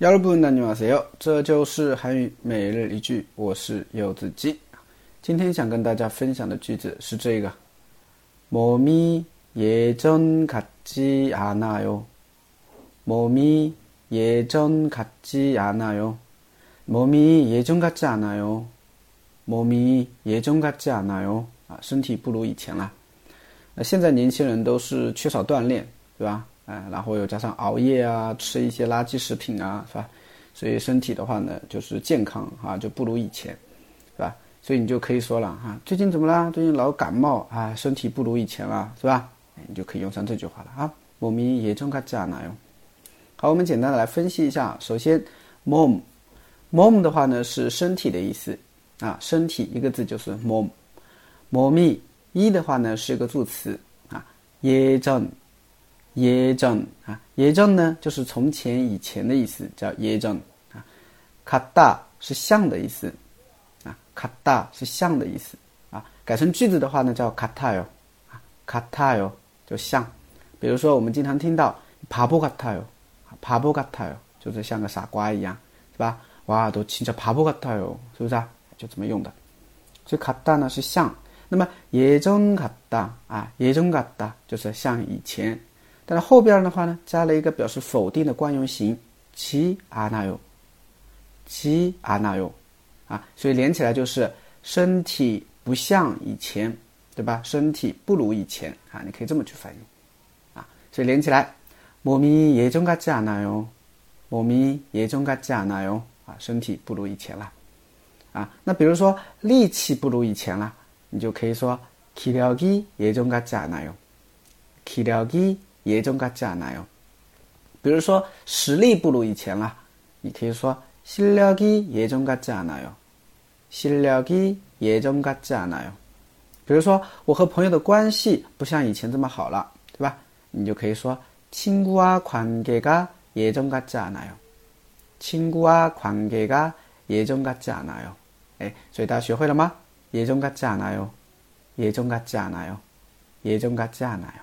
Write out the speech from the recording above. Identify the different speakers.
Speaker 1: 여러분 안녕하세요. 这就是韩语每日一句，我是柚子鸡。今天想跟大家分享的句子是这个：몸이예전같지않아 요。 몸이예전같지않아 요。 몸이예전같지않아 요。 몸이예전같지않아 요。 啊，身体不如以前了。那现在年轻人都是缺少锻炼，对吧？ 啊，然后又加上熬夜啊，吃一些垃圾食品啊，是吧？所以身体的话呢，就是健康啊，就不如以前，是吧？所以你就可以说了哈，最近怎么啦？最近老感冒啊，身体不如以前了，是吧？你就可以用上这句话了啊。몸이예전같지않아 요。 好，我们简单的来分析一下。首先，mom，mom 的话呢是身体的意思啊，身体一个字就是 mom。몸이一的话呢是一个助词啊，예 전。 耶正啊，耶正呢就是从前、以前的意思，叫耶正啊。卡大是像的意思啊，卡大是像的意思啊。改成句子的话呢，叫卡塔哟啊，卡塔哟就像。比如说我们经常听到爬坡卡塔哟，爬坡卡塔哟，就是像个傻瓜一样，是吧？哇，都亲着爬坡卡塔哟，是不是啊？就这么用的。所以卡大呢是像，那么耶正卡大啊，耶正卡大就是像以前。但是后边的话呢，加了一个表示否定的惯用型，其阿那哟，其阿那哟，啊，所以连起来就是身体不像以前，对吧？身体不如以前啊，你可以这么去翻译，啊，所以连起来，몸이예전같지않아 요， 몸이예전같지않아 요， 啊，身体不如以前了，啊，那比如说力气不如以前了，你就可以说기력이예전같지않아 요， 기력 이也中같지않아 요。 比如说实力不如以前了，你可以说실력이예전같지않아 요。 실력이예전같지않아 요。 比如说我和朋友的关系不像以前这么好了，对吧？你就可以说친구와관계가예전같지않아 요。 친구와관계가예전같지않아 요。 哎，所以大家学会了吗？예전같지않아 요， 예전같지않아 요， 예전같지않아 요。